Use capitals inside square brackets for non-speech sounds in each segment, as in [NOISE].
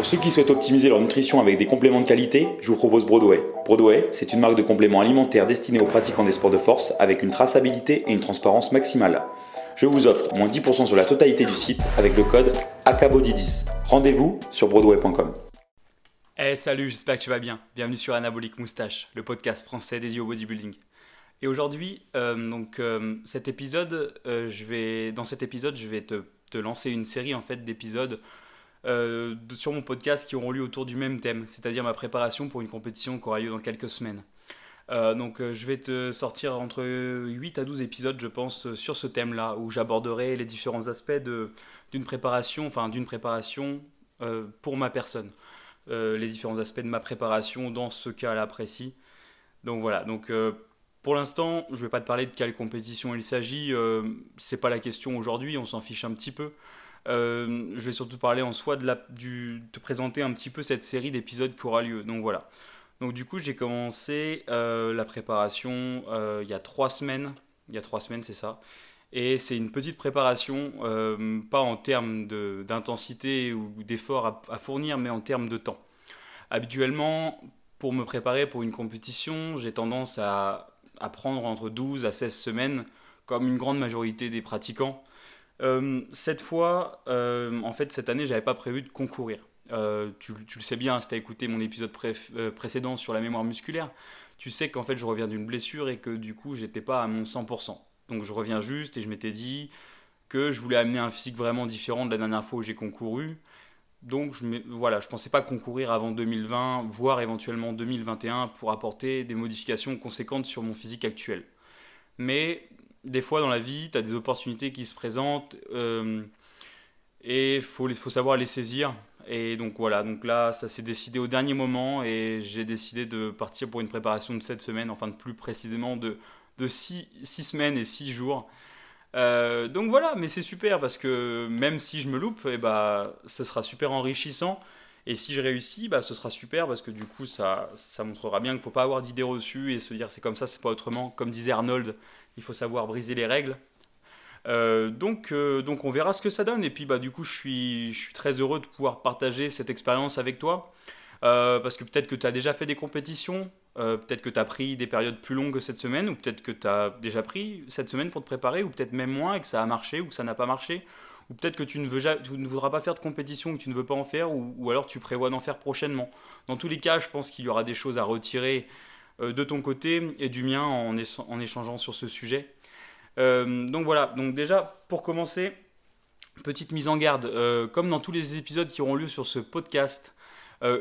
Pour ceux qui souhaitent optimiser leur nutrition avec des compléments de qualité, je vous propose Broadway. Broadway, c'est une marque de compléments alimentaires destinée aux pratiquants des sports de force avec une traçabilité et une transparence maximale. Je vous offre moins 10% sur la totalité du site avec le code ACABODY10. Rendez-vous sur broadway.com. Hey, salut, j'espère que tu vas bien. Bienvenue sur Anabolic Moustache, le podcast français dédié au bodybuilding. Et aujourd'hui, euh, donc euh, euh, dans cet épisode, je vais te, te lancer une série en fait d'épisodes euh, sur mon podcast qui auront lieu autour du même thème, c'est-à-dire ma préparation pour une compétition qui aura lieu dans quelques semaines. Euh, donc euh, je vais te sortir entre 8 à 12 épisodes, je pense, sur ce thème-là, où j'aborderai les différents aspects d'une préparation, enfin d'une préparation pour ma personne. les différents aspects de ma préparation dans ce cas-là précis. Donc voilà, donc pour l'instant, je ne vais pas te parler de quelle compétition il s'agit, c'est pas la question aujourd'hui, on s'en fiche un petit peu. Euh, je vais surtout parler en soi de te présenter un petit peu cette série d'épisodes qui aura lieu. Donc voilà. Donc du coup, j'ai commencé euh, la préparation euh, il y a trois semaines. Il y a trois semaines, c'est ça. Et c'est une petite préparation, pas en termes d'intensité ou d'effort à, fournir, mais en termes de temps. Habituellement, pour me préparer pour une compétition, j'ai tendance à, prendre entre 12 à 16 semaines, comme une grande majorité des pratiquants. Euh, cette fois, euh, en fait, cette année, j'avais pas prévu de concourir. Euh, tu, le sais bien, si tu as écouté mon épisode précédent sur la mémoire musculaire, tu sais qu'en fait, je reviens d'une blessure et que du coup, j'étais pas à mon 100%. Donc, je reviens juste et je m'étais dit que je voulais amener un physique vraiment différent de la dernière fois où j'ai concouru. Donc voilà, je pensais pas concourir avant 2020, voire éventuellement 2021 pour apporter des modifications conséquentes sur mon physique actuel. Mais des fois dans la vie, tu as des opportunités qui se présentent euh, et il faut, faut savoir les saisir. Et donc voilà, donc là, ça s'est décidé au dernier moment et j'ai décidé de partir pour une préparation de 7 semaines, enfin plus précisément de, de 6, semaines et 6 jours. Euh, donc voilà, mais c'est super parce que même si je me loupe, et eh bah, ce sera super enrichissant. Et si je réussis, bah, ce sera super parce que du coup, ça, ça montrera bien qu'il ne faut pas avoir d'idées reçues et se dire c'est comme ça, c'est pas autrement. Comme disait Arnold, il faut savoir briser les règles. Euh, donc, euh, donc on verra ce que ça donne. Et puis bah, du coup, je suis, je suis très heureux de pouvoir partager cette expérience avec toi. Euh, parce que peut-être que tu as déjà fait des compétitions, peut-être que tu as pris des périodes plus longues que cette semaine, ou peut-être que tu as déjà pris cette semaine pour te préparer, ou peut-être même moins et que ça a marché ou que ça n'a pas marché. Ou peut-être que tu ne, veux, voudras pas faire de compétition, que tu ne veux pas en faire, ou, alors tu prévois d'en faire prochainement. Dans tous les cas, je pense qu'il y aura des choses à retirer euh, de ton côté et du mien en, en échangeant sur ce sujet. Euh, donc voilà, donc déjà pour commencer, petite mise en garde, euh, comme dans tous les épisodes qui auront lieu sur ce podcast,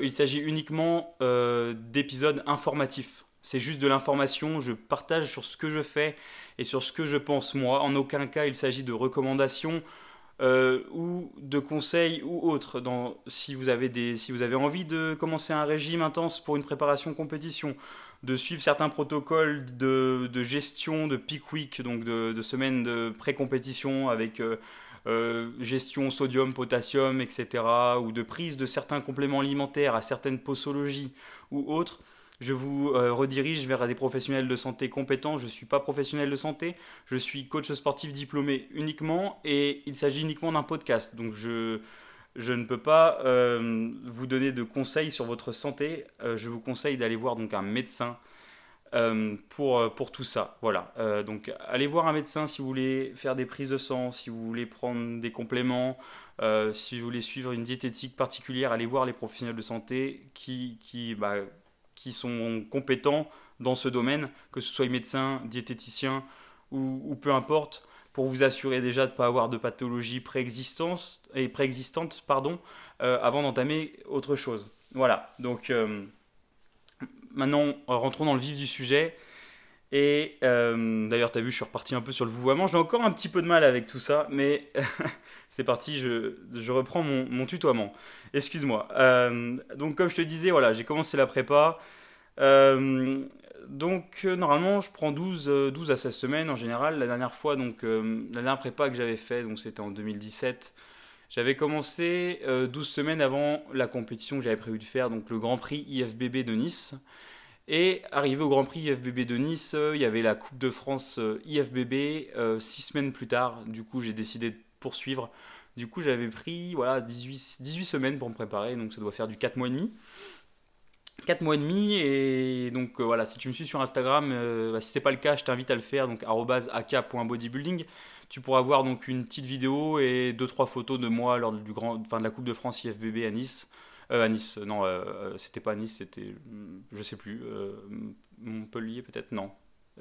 il s'agit uniquement d'épisodes informatifs. C'est juste de l'information, je partage sur ce que je fais et sur ce que je pense moi. En aucun cas il s'agit de recommandations ou de conseils ou autres. Dans, si, vous avez des, si vous avez envie de commencer un régime intense pour une préparation compétition, de suivre certains protocoles de, gestion de peak week, donc de, semaines de pré-compétition avec euh, euh, gestion sodium, potassium, etc., ou de prise de certains compléments alimentaires à certaines posologies ou autres, je vous euh, redirige vers des professionnels de santé compétents. Je ne suis pas professionnel de santé, je suis coach sportif diplômé uniquement et il s'agit uniquement d'un podcast. Donc je, je ne peux pas euh, vous donner de conseils sur votre santé. Euh, je vous conseille d'aller voir donc un médecin pour, pour tout ça. Voilà. donc allez voir un médecin si vous voulez faire des prises de sang, si vous voulez prendre des compléments, si vous voulez suivre une diététique particulière, allez voir les professionnels de santé qui, qui, bah, qui sont compétents dans ce domaine, que ce soit médecin, diététicien ou, ou peu importe pour vous assurer déjà de ne pas avoir de pathologie préexistante, et pardon, euh, avant d'entamer autre chose. Voilà, donc euh, maintenant rentrons dans le vif du sujet. Et euh, d'ailleurs, tu as vu, je suis reparti un peu sur le vouvoiement. J'ai encore un petit peu de mal avec tout ça, mais [LAUGHS] c'est parti, je, reprends mon, tutoiement. Excuse-moi. donc, comme je te disais, voilà, j'ai commencé la prépa donc euh, normalement je prends 12, 12 euh, à 16 semaines en général. La dernière fois, donc euh, la dernière prépa que j'avais fait, donc c'était en 2017, j'avais commencé 12 semaines avant la compétition que j'avais prévu de faire, donc le Grand Prix IFBB de Nice. Et arrivé au Grand Prix IFBB de Nice, il y avait la Coupe de France IFBB 6 semaines plus tard. Du coup j'ai décidé de poursuivre. Du coup, j'avais pris voilà, 18, 18 semaines pour me préparer, donc ça doit faire du 4 mois et demi. 4 mois et demi et donc euh, voilà si tu me suis sur Instagram euh, bah, si c'est pas le cas je t'invite à le faire. Donc @ak.bodybuilding tu pourras voir donc une petite vidéo et deux trois photos de moi lors de la Coupe de France IFBB à Nice. euh, à Nice non c'était pas à Nice c'était je sais plus Montpellier peut-être non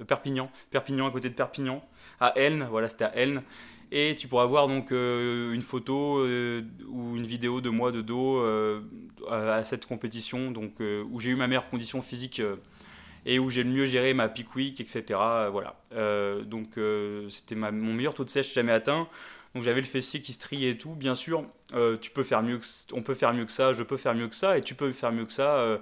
Perpignan Perpignan à côté de Perpignan à Elne voilà c'était à Elne et tu pourras voir donc euh, une photo euh, ou une vidéo de moi de dos euh, à cette compétition, donc où j'ai eu ma meilleure condition physique et où j'ai le mieux géré ma peak week, etc. voilà. donc c'était mon meilleur taux de sèche jamais atteint. Donc j'avais le fessier qui se triait et tout. Bien sûr, tu peux faire mieux que, on peut faire mieux que ça, je peux faire mieux que ça, et tu peux faire mieux que ça.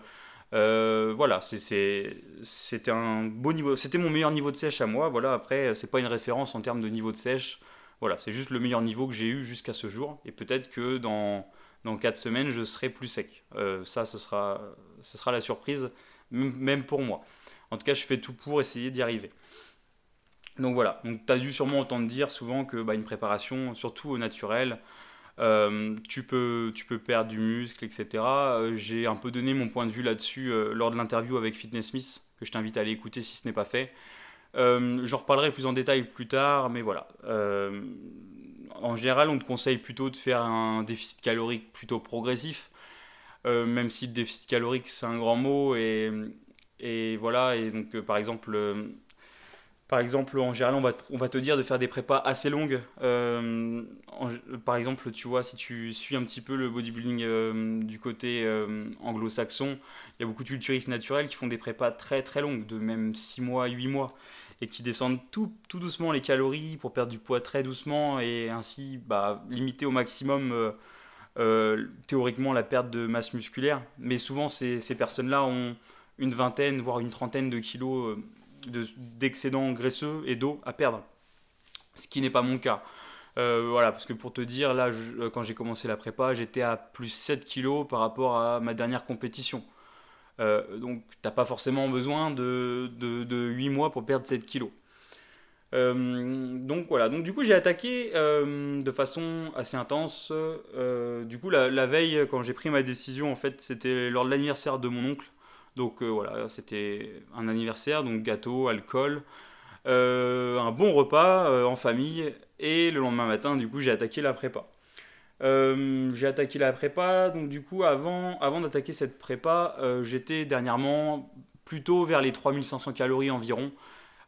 voilà, c'était un beau niveau, c'était mon meilleur niveau de sèche à moi. Voilà, après c'est pas une référence en termes de niveau de sèche. Voilà, c'est juste le meilleur niveau que j'ai eu jusqu'à ce jour. Et peut-être que dans, dans 4 semaines, je serai plus sec. Euh, ça, ce sera, ce sera la surprise, même pour moi. En tout cas, je fais tout pour essayer d'y arriver. Donc voilà, donc tu as dû sûrement entendre dire souvent que bah, une préparation, surtout au naturel, euh, tu, peux, tu peux perdre du muscle, etc. Euh, j'ai un peu donné mon point de vue là-dessus lors de l'interview avec Fitness Smith, que je t'invite à aller écouter si ce n'est pas fait. Euh, J'en reparlerai plus en détail plus tard, mais voilà. Euh, en général, on te conseille plutôt de faire un déficit calorique plutôt progressif, euh, même si le déficit calorique c'est un grand mot et, et voilà. Et donc, par exemple, par exemple, en général, on va, te, dire de faire des prépas assez longues. par exemple, tu vois, si tu suis un petit peu le bodybuilding du côté anglo-saxon, il y a beaucoup de culturistes naturels qui font des prépas très très longues, de même 6 mois, 8 mois et qui descendent tout, doucement les calories pour perdre du poids très doucement et ainsi bah, limiter au maximum euh, euh, théoriquement la perte de masse musculaire. Mais souvent, ces personnes-là ont une vingtaine, voire une trentaine de kilos euh, d'excédent graisseux et d'eau à perdre, ce qui n'est pas mon cas. voilà, parce que pour te dire, là, quand j'ai commencé la prépa, j'étais à plus 7 kilos par rapport à ma dernière compétition. Euh, donc, tu n'as pas forcément besoin de, de, 8 mois pour perdre 7 kilos. Euh, donc voilà, donc du coup j'ai attaqué euh, de façon assez intense. du coup la, veille quand j'ai pris ma décision en fait c'était lors de l'anniversaire de mon oncle. Donc voilà c'était un anniversaire, donc gâteau, alcool, un bon repas en famille et le lendemain matin du coup j'ai attaqué la prépa. Euh, j'ai attaqué la prépa, donc du coup, avant, avant d'attaquer cette prépa, euh, j'étais dernièrement plutôt vers les 3500 calories environ.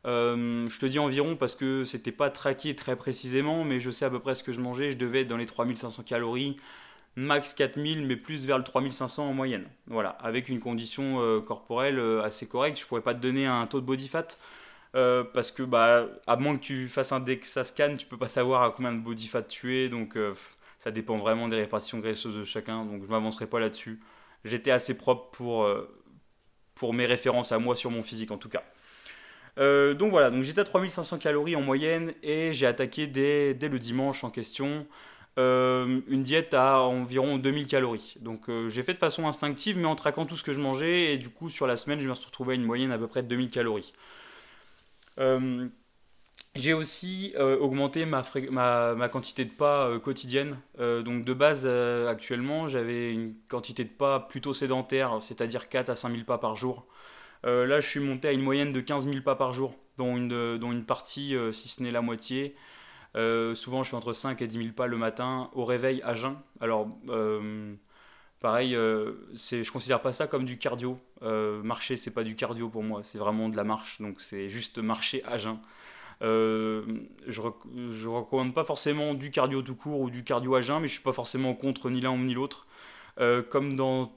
Euh, je te dis environ parce que c'était pas traqué très précisément, mais je sais à peu près ce que je mangeais. Je devais être dans les 3500 calories, max 4000, mais plus vers le 3500 en moyenne. Voilà, avec une condition corporelle assez correcte. Je pourrais pas te donner un taux de body fat. parce que bah, à moins que tu fasses un DEXA scan, tu peux pas savoir à combien de body fat tu es, donc ça dépend vraiment des répartitions graisseuses de chacun, donc je m'avancerai pas là-dessus. J'étais assez propre pour, euh, pour mes références à moi sur mon physique en tout cas. Euh, donc voilà, donc j'étais à 3500 calories en moyenne et j'ai attaqué dès, dès, le dimanche en question euh, une diète à environ 2000 calories. Donc j'ai fait de façon instinctive mais en traquant tout ce que je mangeais et du coup sur la semaine je me suis retrouvé à une moyenne à peu près de 2000 calories. J'ai aussi euh, augmenté ma, quantité de pas euh, quotidienne. Euh, donc de base, actuellement, j'avais une quantité de pas plutôt sédentaire, c'est-à-dire 4 à 5 000 pas par jour. là, je suis monté à une moyenne de 15 000 pas par jour, dont une partie, si ce n'est la moitié. Souvent, je fais entre 5 et 10 000 pas le matin au réveil à jeun. Alors, pareil, c'est, je considère pas ça comme du cardio. marcher, c'est pas du cardio pour moi, c'est vraiment de la marche. Donc, c'est juste marcher à jeun. Euh, je ne recommande pas forcément du cardio tout court ou du cardio à jeun, mais je suis pas forcément contre ni l'un ni l'autre. Euh, comme dans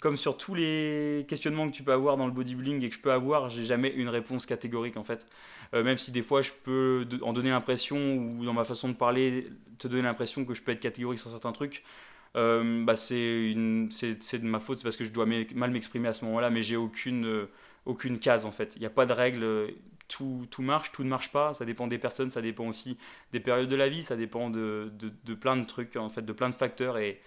comme sur tous les questionnements que tu peux avoir dans le bodybuilding et que je peux avoir, j'ai jamais une réponse catégorique en fait. Euh, même si des fois je peux en donner l'impression ou dans ma façon de parler te donner l'impression que je peux être catégorique sur certains trucs, bah c'est de ma faute, c'est parce que je dois mal m'exprimer à ce moment-là, mais j'ai aucune, aucune case en fait. Il n'y a pas de règle tout, tout, marche, tout ne marche pas, ça dépend des personnes, ça dépend aussi des périodes de la vie, ça dépend de, de, plein de trucs, en fait, de plein de facteurs, et,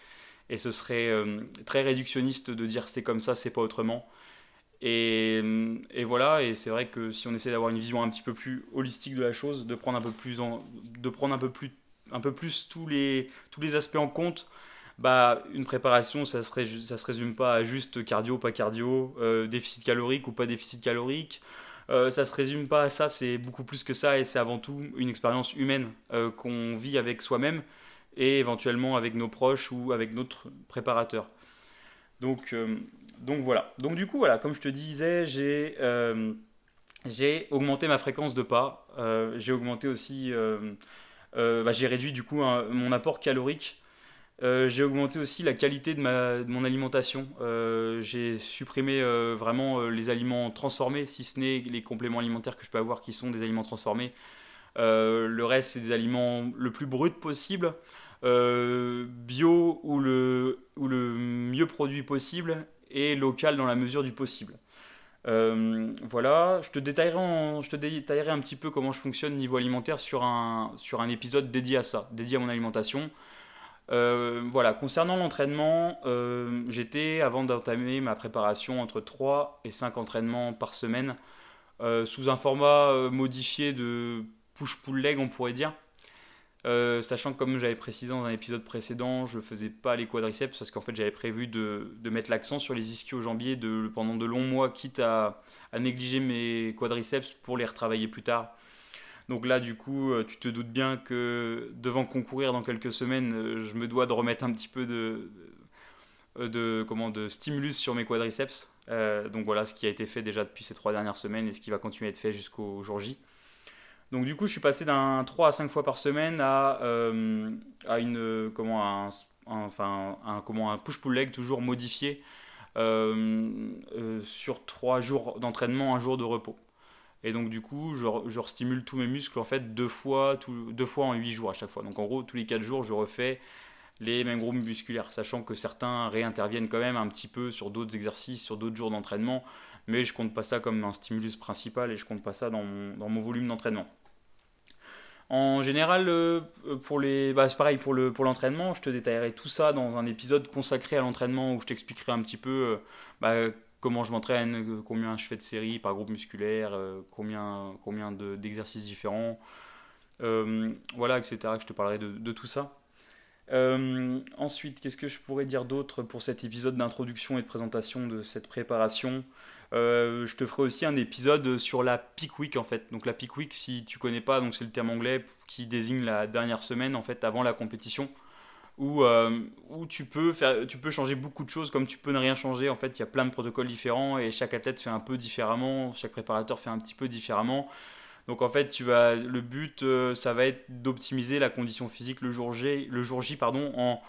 et ce serait euh, très réductionniste de dire c'est comme ça, c'est pas autrement. Et, et voilà, et c'est vrai que si on essaie d'avoir une vision un petit peu plus holistique de la chose, de prendre un peu plus, de prendre un peu plus un peu plus tous les, tous les aspects en compte, bah, une préparation, ça ne se, résume pas à juste cardio, pas cardio, euh, déficit calorique ou pas déficit calorique. Euh, ça se résume pas à ça, c'est beaucoup plus que ça et c'est avant tout une expérience humaine euh, qu'on vit avec soi-même et éventuellement avec nos proches ou avec notre préparateur. Donc, donc voilà. Donc du coup, voilà, comme je te disais, j'ai j'ai augmenté ma fréquence de pas. j'ai augmenté aussi, bah, j'ai réduit du coup mon apport calorique euh, j'ai augmenté aussi la qualité de, ma, mon alimentation. Euh, j'ai supprimé euh, vraiment les aliments transformés, si ce n'est les compléments alimentaires que je peux avoir qui sont des aliments transformés. le reste, c'est des aliments le plus brut possible, bio ou le, ou le mieux produit possible et local dans la mesure du possible. voilà, je te, détaillerai je te détaillerai un petit peu comment je fonctionne niveau alimentaire sur un, sur un épisode dédié à ça, dédié à mon alimentation. Euh, voilà, concernant l'entraînement, euh, j'étais, avant d'entamer ma préparation, entre 3 et 5 entraînements par semaine, euh, sous un format modifié de push-pull leg, on pourrait dire. Sachant que comme j'avais précisé dans un épisode précédent, je faisais pas les quadriceps parce qu'en fait j'avais prévu de, mettre l'accent sur les ischio-jambiers pendant de longs mois, quitte à, négliger mes quadriceps pour les retravailler plus tard. Donc là, du coup, euh, tu te doutes bien que devant concourir dans quelques semaines, euh, je me dois de remettre un petit peu de, comment, de stimulus sur mes quadriceps. Euh, donc voilà ce qui a été fait déjà depuis ces trois dernières semaines et ce qui va continuer à être fait jusqu'au jour J. Donc du coup, je suis passé d'un 3 à 5 fois par semaine à, à une, comment, un, enfin, comment, un push-pull leg toujours modifié sur 3 jours d'entraînement, un jour de repos. Et donc du coup, je, je stimule tous mes muscles en fait deux fois, deux fois en 8 jours à chaque fois. Donc en gros, tous les 4 jours, je refais les mêmes groupes musculaires, sachant que certains réinterviennent quand même un petit peu sur d'autres exercices, sur d'autres jours d'entraînement, mais je compte pas ça comme un stimulus principal et je compte pas ça dans mon, dans mon volume d'entraînement. En général, euh, pour les, bah, c'est pareil pour le pour l'entraînement. Je te détaillerai tout ça dans un épisode consacré à l'entraînement où je t'expliquerai un petit peu euh, bah, comment je m'entraîne, euh, combien je fais de séries par groupe musculaire, euh, combien, combien d'exercices différents, euh, voilà, etc. Je te parlerai de, tout ça. ensuite, qu'est-ce que je pourrais dire d'autre pour cet épisode d'introduction et de présentation de cette préparation? Je te ferai aussi un épisode sur la peak week en fait. Donc la peak week, si tu connais pas, donc c'est le terme anglais qui désigne la dernière semaine en fait avant la compétition où, euh, où tu, peux faire, tu peux changer beaucoup de choses comme tu peux ne rien changer. En fait, il y a plein de protocoles différents et chaque athlète fait un peu différemment, chaque préparateur fait un petit peu différemment. Donc en fait, tu vas, le but, euh, ça va être d'optimiser la condition physique le jour J, le jour J pardon, en,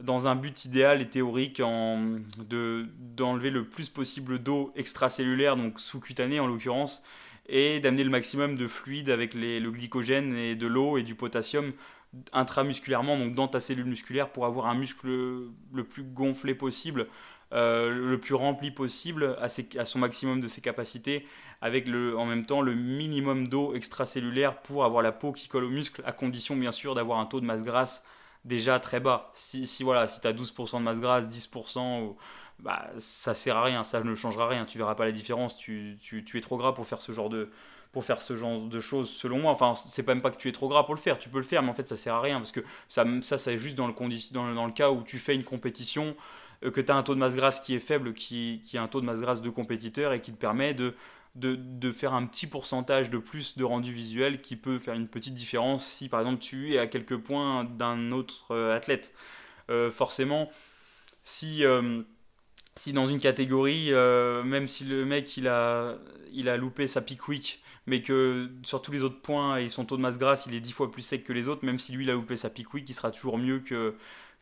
dans un but idéal et théorique en, de, d'enlever le plus possible d'eau extracellulaire, donc sous-cutanée en l'occurrence, et d'amener le maximum de fluide avec le glycogène et de l'eau et du potassium intramusculairement, donc dans ta cellule musculaire, pour avoir un muscle le plus gonflé possible, euh, le plus rempli possible à, son maximum de ses capacités, avec en même temps le minimum d'eau extracellulaire pour avoir la peau qui colle au muscle, à condition bien sûr d'avoir un taux de masse grasse déjà très bas. Si, voilà, si tu as 12% de masse grasse, 10%, bah, ça sert à rien, ça ne changera rien, tu verras pas la différence, tu, tu, es trop gras pour faire ce genre de, pour faire ce genre de choses, selon moi. Enfin, c'est même pas que tu es trop gras pour le faire, tu peux le faire, mais en fait, ça sert à rien parce que ça, ça c'est juste dans le, dans, dans, le cas où tu fais une compétition, euh, que tu as un taux de masse grasse qui est faible, qui, qui a un taux de masse grasse de compétiteur et qui te permet de, de, faire un petit pourcentage de plus de rendu visuel qui peut faire une petite différence si par exemple tu es à quelques points d'un autre euh, athlète. Euh, forcément, si si dans une catégorie, même si le mec il a, il a loupé sa peak week mais que sur tous les autres points et son taux de masse grasse il est dix fois plus sec que les autres, même si lui il a loupé sa peak week, il sera toujours mieux que,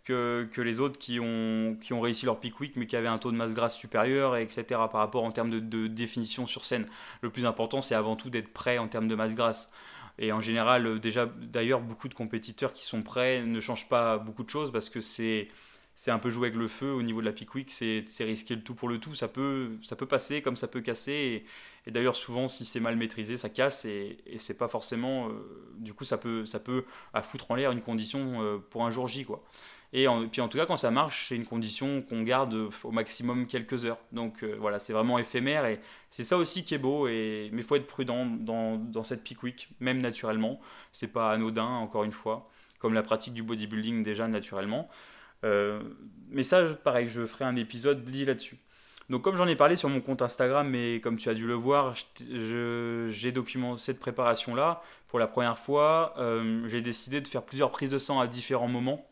que, les autres qui ont, qui ont réussi leur peak week mais qui avaient un taux de masse grasse supérieur, etc. par rapport en termes de, définition sur scène. Le plus important c'est avant tout d'être prêt en termes de masse grasse. Et en général, déjà, d'ailleurs, beaucoup de compétiteurs qui sont prêts ne changent pas beaucoup de choses parce que c'est c'est un peu jouer avec le feu au niveau de la peak week, c'est risquer le tout pour le tout. Ça peut, ça peut passer comme ça peut casser. Et, d'ailleurs, souvent, si c'est mal maîtrisé, ça casse et, et c'est pas forcément. Euh, du coup, ça peut, ça peut à foutre en l'air une condition euh, pour un jour J. Quoi. Et puis en tout cas, quand ça marche, c'est une condition qu'on garde au maximum quelques heures. Donc euh, voilà, c'est vraiment éphémère et c'est ça aussi qui est beau. Et, mais il faut être prudent dans, cette peak week, même naturellement. C'est pas anodin, encore une fois comme la pratique du bodybuilding déjà naturellement. mais ça, pareil, je ferai un épisode dédié là-dessus. Donc comme j'en ai parlé sur mon compte Instagram, mais comme tu as dû le voir, j'ai documenté cette préparation-là pour la première fois. j'ai décidé de faire plusieurs prises de sang à différents moments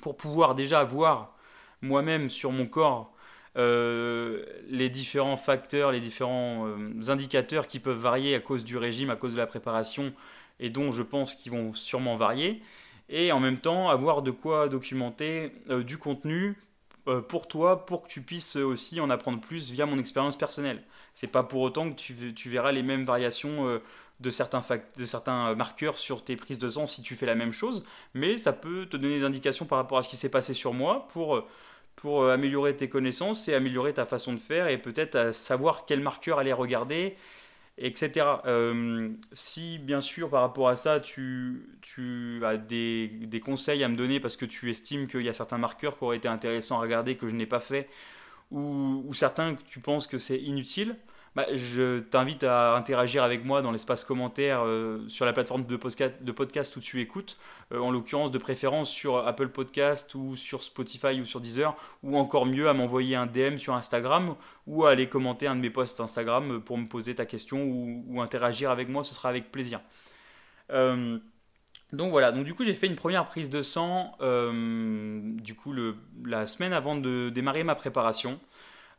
pour pouvoir déjà voir moi-même sur mon corps euh, les différents facteurs, les différents euh, indicateurs qui peuvent varier à cause du régime, à cause de la préparation, et dont je pense qu'ils vont sûrement varier, et en même temps avoir de quoi documenter euh, du contenu pour toi, pour que tu puisses aussi en apprendre plus via mon expérience personnelle. C'est pas pour autant que tu, tu verras les mêmes variations de certains, de certains marqueurs sur tes prises de sang si tu fais la même chose, mais ça peut te donner des indications par rapport à ce qui s'est passé sur moi pour pour euh, améliorer tes connaissances et améliorer ta façon de faire et peut-être euh, savoir quel marqueur aller regarder, etc. Euh, si bien sûr par rapport à ça tu, tu as des, des, conseils à me donner parce que tu estimes qu'il y a certains marqueurs qui auraient été intéressants à regarder que je n'ai pas fait ou, ou certains que tu penses que c'est inutile, bah, je t'invite à interagir avec moi dans l'espace commentaire euh, sur la plateforme de podcast, de où tu écoutes, euh, en l'occurrence de préférence sur Apple Podcast ou sur Spotify ou sur Deezer, ou encore mieux à m'envoyer un DM sur Instagram ou à aller commenter un de mes posts Instagram pour me poser ta question ou, interagir avec moi, ce sera avec plaisir. Euh, donc voilà, du coup j'ai fait une première prise de sang du coup la semaine avant de démarrer ma préparation.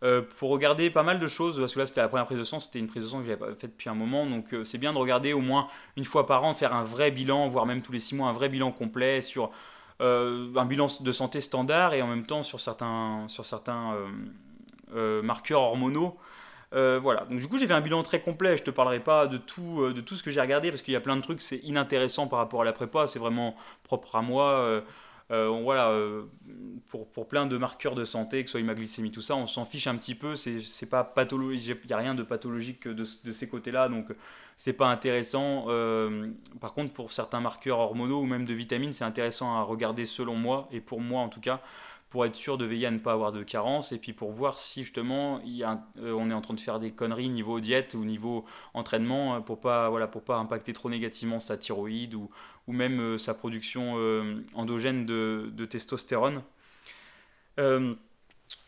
Euh, pour regarder pas mal de choses, parce que là c'était la première prise de sang, c'était une prise de sang que j'avais pas faite depuis un moment, donc euh, c'est bien de regarder au moins une fois par an, faire un vrai bilan, voire même tous les six mois un vrai bilan complet sur euh, un bilan de santé standard et en même temps sur certains, sur certains marqueurs hormonaux. voilà, donc du coup j'ai fait un bilan très complet, je te parlerai pas de tout, de tout ce que j'ai regardé parce qu'il y a plein de trucs, c'est inintéressant par rapport à la prépa, c'est vraiment propre à moi. Euh, voilà, euh, pour, pour, plein de marqueurs de santé, que ce soit hémoglycémie, tout ça, on s'en fiche un petit peu. C'est pas pathologique, il n'y a rien de pathologique de, de ces côtés-là, donc c'est pas intéressant. Euh, par contre, pour certains marqueurs hormonaux ou même de vitamines, c'est intéressant à regarder selon moi, et pour moi en tout cas, pour être sûr de veiller à ne pas avoir de carence et puis pour voir si justement il y a on est en train de faire des conneries niveau diète ou niveau entraînement pour pas voilà pour pas impacter trop négativement sa thyroïde ou, ou même euh, sa production euh, endogène de, testostérone. Euh,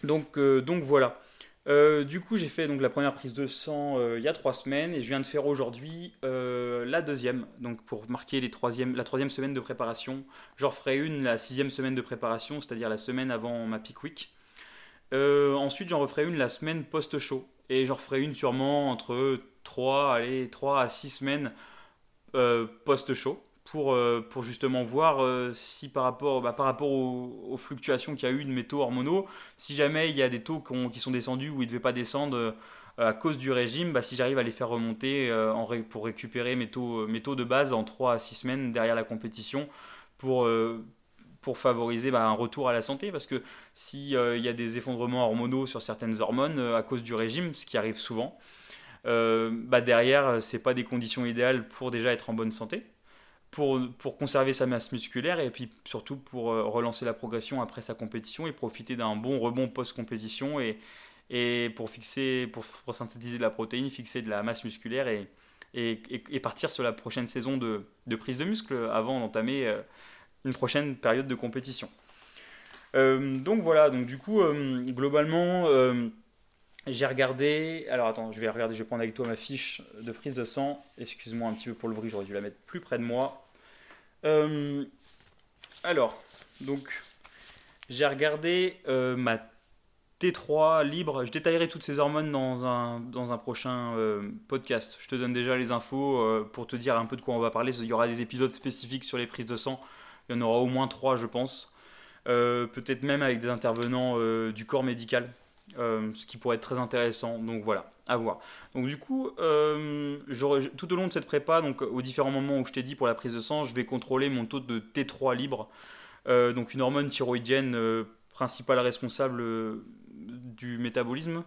donc, donc voilà. Du coup, j'ai fait donc la première prise de sang il y a trois semaines et je viens de faire aujourd'hui la deuxième. Donc pour marquer les troisième, la troisième semaine de préparation, j'en referai une la sixième semaine de préparation, c'est-à-dire la semaine avant ma peak week. ensuite, j'en referai une la semaine post-show et j'en referai une sûrement entre 3, allez, 3 à 6 semaines post-show pour, euh, pour justement voir euh, si par rapport, bah, par rapport aux, fluctuations qu'il y a eu de mes taux hormonaux, si jamais il y a des taux qui sont descendus ou ils ne devaient pas descendre euh, à cause du régime, bah, si j'arrive à les faire remonter pour récupérer mes taux, mes taux de base en 3 à 6 semaines derrière la compétition pour, pour favoriser bah, un retour à la santé. Parce que s'il il y a des effondrements hormonaux sur certaines hormones à cause du régime, ce qui arrive souvent, derrière, ce pas des conditions idéales pour déjà être en bonne santé pour, pour, conserver sa masse musculaire et puis surtout pour euh, relancer la progression après sa compétition et profiter d'un bon rebond post-compétition et, et pour fixer, pour, synthétiser de la protéine, fixer de la masse musculaire et, et, et partir sur la prochaine saison de, de prise de muscle avant d'entamer euh, une prochaine période de compétition. Euh, donc voilà, donc du coup, globalement, j'ai regardé. Alors attends, je vais regarder, je vais prendre avec toi ma fiche de prise de sang. Excuse-moi un petit peu pour le bruit, j'aurais dû la mettre plus près de moi. Euh, alors, donc, j'ai regardé euh, ma T3 libre. Je détaillerai toutes ces hormones dans un, dans un prochain euh, podcast. Je te donne déjà les infos pour te dire un peu de quoi on va parler. Il y aura des épisodes spécifiques sur les prises de sang. Il y en aura au moins trois, je pense. Peut-être même avec des intervenants du corps médical euh, ce qui pourrait être très intéressant. Donc voilà, à voir. Donc du coup, euh, tout au long de cette prépa, donc aux différents moments où je t'ai dit pour la prise de sang, je vais contrôler mon taux de T3 libre, euh, donc une hormone thyroïdienne principale responsable du métabolisme.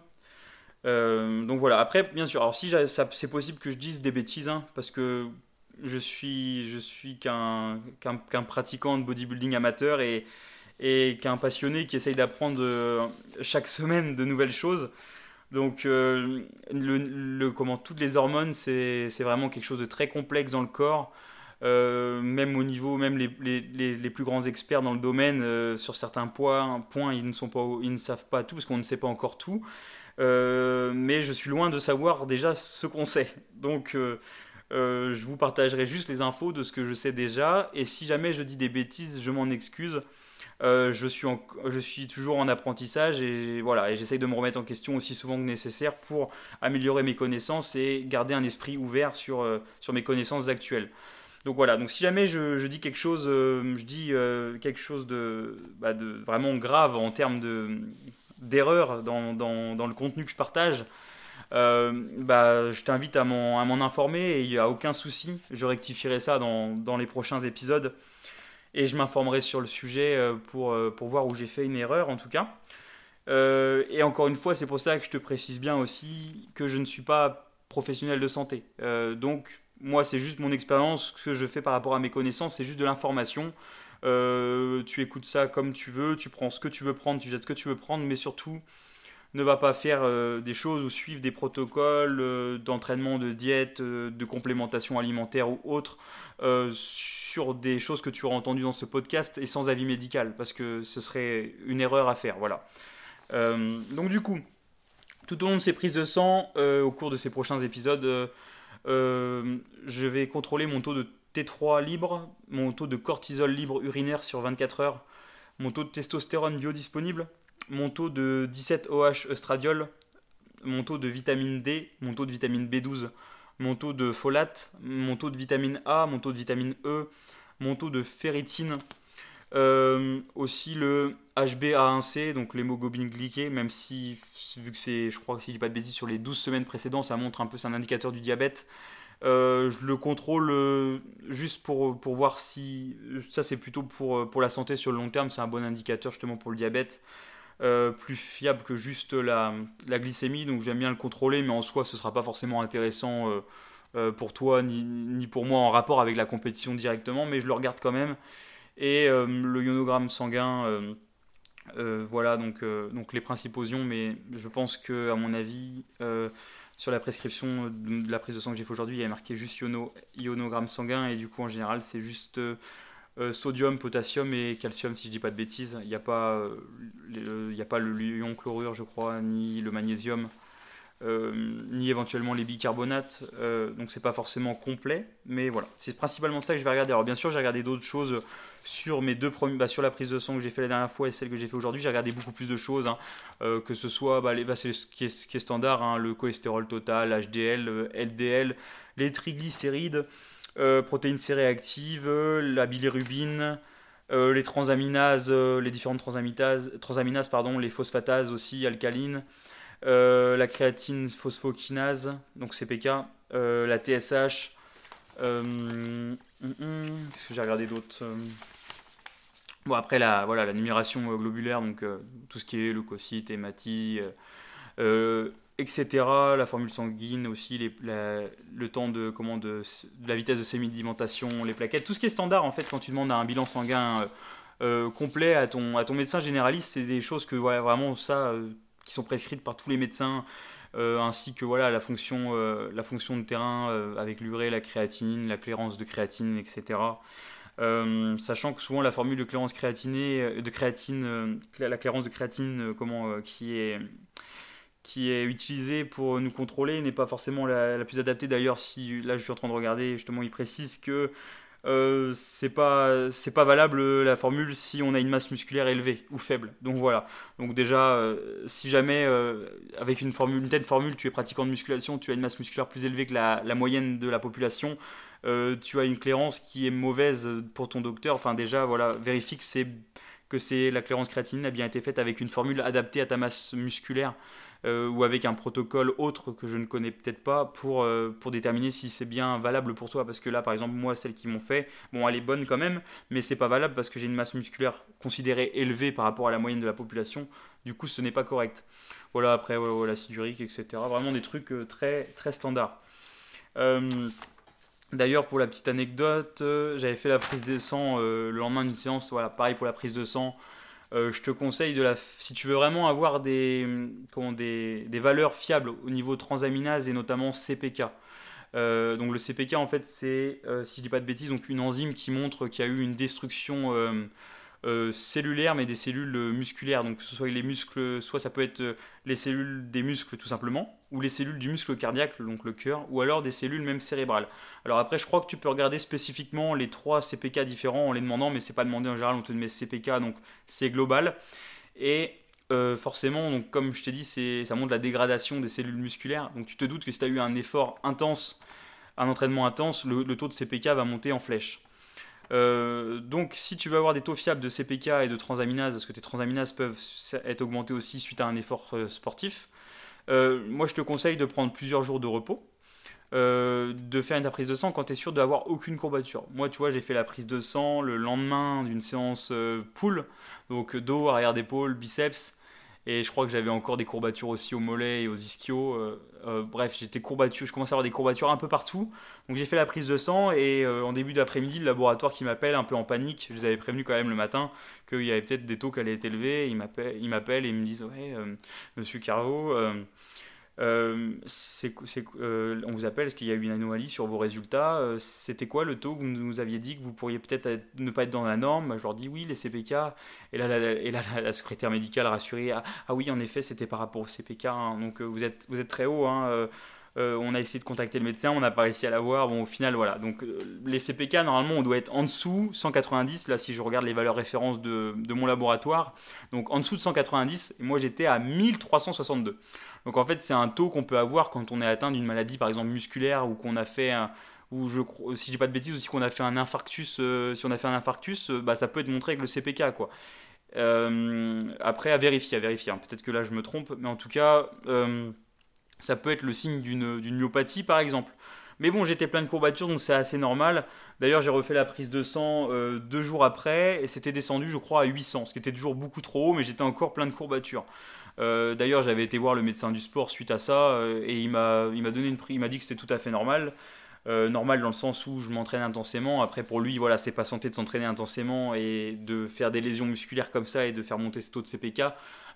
donc voilà, après, bien sûr, alors si c'est possible que je dise des bêtises, hein, parce que je suis, je suis qu'un pratiquant de bodybuilding amateur et, et qu'un passionné qui essaye d'apprendre euh, chaque semaine de nouvelles choses. Donc, euh, le, comment, toutes les hormones, c'est vraiment quelque chose de très complexe dans le corps. même au niveau, même les, les, les, plus grands experts dans le domaine, sur certains points, points ils, ne sont pas, ils ne savent pas tout parce qu'on ne sait pas encore tout. mais je suis loin de savoir déjà ce qu'on sait. Donc euh, je vous partagerai juste les infos de ce que je sais déjà. Et si jamais je dis des bêtises, je m'en excuse. Euh, je, suis toujours en apprentissage et voilà et j'essaye de me remettre en question aussi souvent que nécessaire pour améliorer mes connaissances et garder un esprit ouvert sur, euh, mes connaissances actuelles. Donc voilà, donc si jamais je, dis quelque chose, je dis quelque chose de, bah, de, vraiment grave en termes d'erreur dans, le contenu que je partage, euh, bah, je t'invite à m'en informer et il n'y a aucun souci. Je rectifierai ça dans les prochains épisodes et je m'informerai sur le sujet euh, pour, euh, pour voir où j'ai fait une erreur en tout cas. et encore une fois, c'est pour ça que je te précise bien aussi que je ne suis pas professionnel de santé. donc moi, c'est juste mon expérience, ce que je fais par rapport à mes connaissances, c'est juste de l'information. tu écoutes ça comme tu veux, tu prends ce que tu veux prendre, tu jettes ce que tu veux prendre, mais surtout, ne va pas faire euh, des choses ou suivre des protocoles euh, d'entraînement, de diète, euh, de complémentation alimentaire ou autre sur des choses que tu auras entendues dans ce podcast et sans avis médical, parce que ce serait une erreur à faire. Voilà. donc du coup, tout au long de ces prises de sang, au cours de ces prochains épisodes, je vais contrôler mon taux de T3 libre, mon taux de cortisol libre urinaire sur 24 heures, mon taux de testostérone biodisponible, mon taux de 17 OH estradiol, mon taux de vitamine D, mon taux de vitamine B12, mon taux de folate, mon taux de vitamine A, mon taux de vitamine E, mon taux de ferritine, euh, aussi le HbA1c, donc l'hémoglobine glyquée, même si, vu que c'est, je crois que si je dis pas de bêtises, sur les 12 semaines précédentes, ça montre un peu, c'est un indicateur du diabète. Euh, je le contrôle euh, juste pour, voir si. Ça, c'est plutôt pour, pour la santé sur le long terme, c'est un bon indicateur justement pour le diabète. Euh, plus fiable que juste la, la glycémie, donc j'aime bien le contrôler, mais en soi ce ne sera pas forcément intéressant euh, euh, pour toi ni, ni, pour moi en rapport avec la compétition directement, mais je le regarde quand même. Et le ionogramme sanguin, voilà donc, donc les principaux ions, mais je pense que à mon avis, sur la prescription de, la prise de sang que j'ai fait aujourd'hui, il y a marqué juste iono, ionogramme sanguin, et du coup en général c'est juste euh, sodium, potassium et calcium, si je dis pas de bêtises. Il n'y a, pas, euh, il a pas le lion chlorure, je crois, ni le magnésium, euh, ni éventuellement les bicarbonates. donc c'est pas forcément complet, mais voilà. C'est principalement ça que je vais regarder. Alors bien sûr, j'ai regardé d'autres choses sur mes deux premiers, bah, sur la prise de sang que j'ai fait la dernière fois et celle que j'ai fait aujourd'hui. J'ai regardé beaucoup plus de choses, hein. que ce soit, bah, les, bah, c'est ce qui est, standard, hein, le cholestérol total, HDL, LDL, les triglycérides. Euh, protéines C-réactives, la bilirubine, euh, les transaminases, euh, les différentes transaminases, transaminases pardon, les phosphatases aussi alcalines, la créatine phosphokinase, donc CPK, la TSH. Hum, hum, qu'est-ce que j'ai regardé d'autre Bon, après, la, voilà, la numération globulaire, donc tout ce qui est leucocytes, hématies, etc. La formule sanguine aussi, les, le temps de, comment, la vitesse de sédimentation, les plaquettes, tout ce qui est standard en fait quand tu demandes un bilan sanguin euh, euh, complet à ton, médecin généraliste, c'est des choses que voilà, vraiment ça, euh, qui sont prescrites par tous les médecins. ainsi que voilà la fonction, la de terrain avec l'urée, la créatine, la clairance de créatine, etc. sachant que souvent la formule de clairance créatinée, de créatine, la clairance de créatine, comment, qui est qui est utilisée pour nous contrôler n'est pas forcément la, plus adaptée. D'ailleurs, si là je suis en train de regarder, justement, il précise que euh, c'est pas c'est pas valable la formule si on a une masse musculaire élevée ou faible. Donc voilà. Donc déjà, euh, si jamais euh, avec une formule, une telle formule, tu es pratiquant de musculation, tu as une masse musculaire plus élevée que la, la moyenne de la population, euh, tu as une clairance qui est mauvaise pour ton docteur. Enfin déjà, voilà, vérifie que c'est que c'est la clairance créatinine a bien été faite avec une formule adaptée à ta masse musculaire. Euh, ou avec un protocole autre que je ne connais peut-être pas pour, euh, pour déterminer si c'est bien valable pour toi. Parce que là, par exemple, moi, celle qui m'ont fait, bon, elle est bonne quand même, mais c'est pas valable parce que j'ai une masse musculaire considérée élevée par rapport à la moyenne de la population. Du coup, ce n'est pas correct. Voilà, après, voilà, l'acide urique, etc. Vraiment des trucs euh, très, très standards. D'ailleurs, pour la petite anecdote, j'avais fait la prise de sang le lendemain d'une séance. Voilà, pareil pour la prise de sang. Euh, je te conseille de la, si tu veux vraiment avoir des valeurs fiables au niveau transaminase et notamment CPK. donc le CPK en fait c'est, si je dis pas de bêtises, donc une enzyme qui montre qu'il y a eu une destruction euh, cellulaires, mais des cellules euh, musculaires. Donc, que ce soit les muscles, soit ça peut être euh, les cellules des muscles tout simplement, ou les cellules du muscle cardiaque, donc le cœur, ou alors des cellules même cérébrales. Alors après, je crois que tu peux regarder spécifiquement les trois CPK différents en les demandant, mais c'est pas demandé en général, on te met CPK, donc c'est global. Et forcément, donc comme je t'ai dit, ça montre la dégradation des cellules musculaires. Donc tu te doutes que si tu as eu un effort intense, un entraînement intense, le taux de CPK va monter en flèche. Euh, donc, si tu veux avoir des taux fiables de CPK et de transaminases, parce que tes transaminases peuvent être augmentées aussi suite à un effort euh, sportif, euh, moi je te conseille de prendre plusieurs jours de repos. de faire une prise de sang quand tu es sûr d'avoir aucune courbature. Moi, tu vois, j'ai fait la prise de sang le lendemain d'une séance pool, donc dos, arrière d'épaule, biceps. Et je crois que j'avais encore des courbatures aussi au mollet et aux ischios. Euh, euh, bref, j'étais courbatures, je commençais à avoir des courbatures un peu partout. Donc j'ai fait la prise de sang et euh, en début d'après-midi, le laboratoire qui m'appelle un peu en panique, je les avais prévenus quand même le matin qu'il y avait peut-être des taux qui allaient être élevés. Ils m'appellent et ils me disent Ouais, monsieur Carvo, euh, euh, on vous appelle parce qu'il y a eu une anomalie sur vos résultats? Euh, c'était quoi le taux que vous nous aviez dit que vous pourriez peut-être ne pas être dans la norme? Je leur dis oui, les CPK. Et là, la, secrétaire médicale rassurée ah, ah, oui, en effet, c'était par rapport au CPK. Hein. donc vous, êtes, vous êtes très haut. Hein, on a essayé de contacter le médecin, on n'a pas réussi à l'avoir. Bon, au final, voilà. Donc, les CPK, normalement, on doit être en dessous, 190. Là, si je regarde les valeurs références de, de mon laboratoire, donc en dessous de 190, et moi j'étais à 1362. Donc en fait, c'est un taux qu'on peut avoir quand on est atteint d'une maladie, par exemple musculaire, ou qu'on a fait ou je si je dis pas de bêtises aussi qu'on a fait un infarctus euh, si on a fait un infarctus euh, bah, ça peut être montré avec le CPK quoi euh, après à vérifier à vérifier hein. peut-être que là je me trompe mais en tout cas ça peut être le signe d'une myopathie par exemple mais bon j'étais plein de courbatures donc c'est assez normal d'ailleurs j'ai refait la prise de sang deux jours après et c'était descendu je crois à 800 ce qui était toujours beaucoup trop haut mais j'étais encore plein de courbatures euh, d'ailleurs, j'avais été voir le médecin du sport suite à ça euh, et il m'a, donné une il m'a dit que c'était tout à fait normal. Euh, normal dans le sens où je m'entraîne intensément. Après, pour lui, voilà, c'est pas santé de s'entraîner intensément et de faire des lésions musculaires comme ça et de faire monter ce taux de CPK.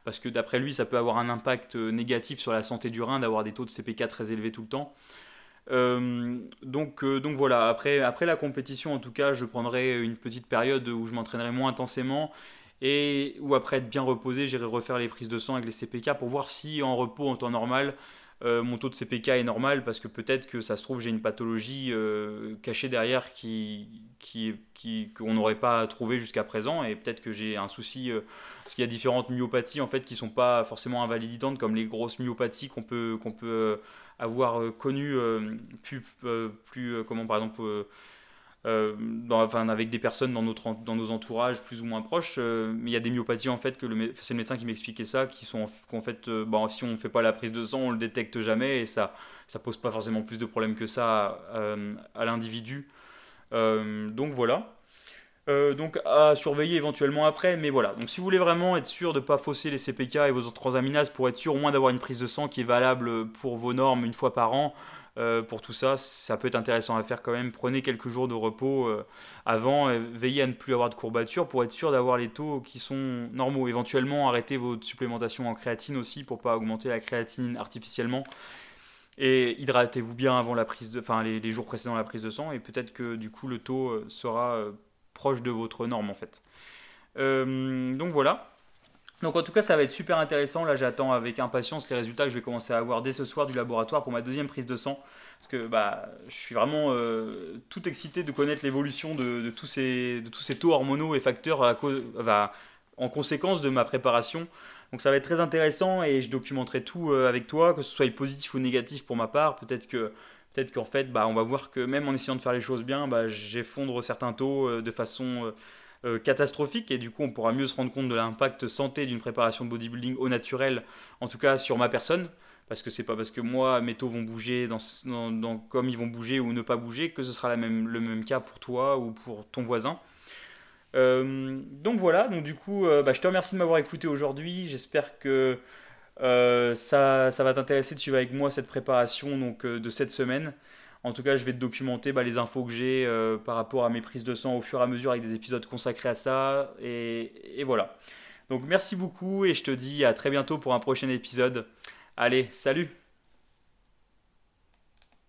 Parce que d'après lui, ça peut avoir un impact négatif sur la santé du rein d'avoir des taux de CPK très élevés tout le temps. donc, donc voilà, après, après la compétition, en tout cas, je prendrai une petite période où je m'entraînerai moins intensément et ou après être bien reposé, j'irai refaire les prises de sang avec les CPK pour voir si en repos, en temps normal, euh, mon taux de CPK est normal parce que peut-être que ça se trouve j'ai une pathologie euh, cachée derrière qui qu'on n'aurait pas trouvé jusqu'à présent. Et peut-être que j'ai un souci euh, parce qu'il y a différentes myopathies en fait qui sont pas forcément invalidantes comme les grosses myopathies qu'on peut avoir connues plus comment par exemple euh, enfin, avec des personnes dans, notre, dans nos entourages plus ou moins proches. Euh, mais il y a des myopathies en fait que c'est le médecin qui m'expliquait ça, qui sont qu'en fait, euh, bon, si on ne fait pas la prise de sang, on le détecte jamais et ça, ça pose pas forcément plus de problèmes que ça à l'individu. donc voilà. donc à surveiller éventuellement après, mais voilà. Donc si vous voulez vraiment être sûr de ne pas fausser les CPK et vos autres transaminases pour être sûr au moins d'avoir une prise de sang qui est valable pour vos normes une fois par an, euh, pour tout ça, ça peut être intéressant à faire quand même. Prenez quelques jours de repos euh, avant, veillez à ne plus avoir de courbatures pour être sûr d'avoir les taux qui sont normaux. Éventuellement, arrêtez votre supplémentation en créatine aussi pour pas augmenter la créatine artificiellement. Et hydratez-vous bien avant la prise de, enfin les, jours précédant la prise de sang et peut-être que du coup le taux euh, sera proche de votre norme en fait. donc voilà. Donc en tout cas, ça va être super intéressant. Là, j'attends avec impatience les résultats que je vais commencer à avoir dès ce soir du laboratoire pour ma deuxième prise de sang. Parce que bah, je suis vraiment euh, tout excité de connaître l'évolution de, tous ces, de tous ces taux hormonaux et facteurs à cause, en conséquence de ma préparation. Donc ça va être très intéressant et je documenterai tout euh, avec toi, que ce soit positif ou négatif pour ma part. Peut-être que peut-être qu'en fait, bah, on va voir que même en essayant de faire les choses bien, bah, j'effondre certains taux euh, de façon euh, catastrophique et du coup on pourra mieux se rendre compte de l'impact santé d'une préparation de bodybuilding au naturel, en tout cas sur ma personne, parce que c'est pas parce que moi mes taux vont bouger dans, comme ils vont bouger ou ne pas bouger que ce sera la même, le même cas pour toi ou pour ton voisin. Euh, donc voilà, donc du coup euh, bah, je te remercie de m'avoir écouté aujourd'hui, j'espère que ça, ça, va t'intéresser de suivre avec moi cette préparation donc, de cette semaine. En tout cas, je vais te documenter bah, les infos que j'ai euh, par rapport à mes prises de sang au fur et à mesure avec des épisodes consacrés à ça. Et, et voilà. Donc merci beaucoup et je te dis à très bientôt pour un prochain épisode. Allez, salut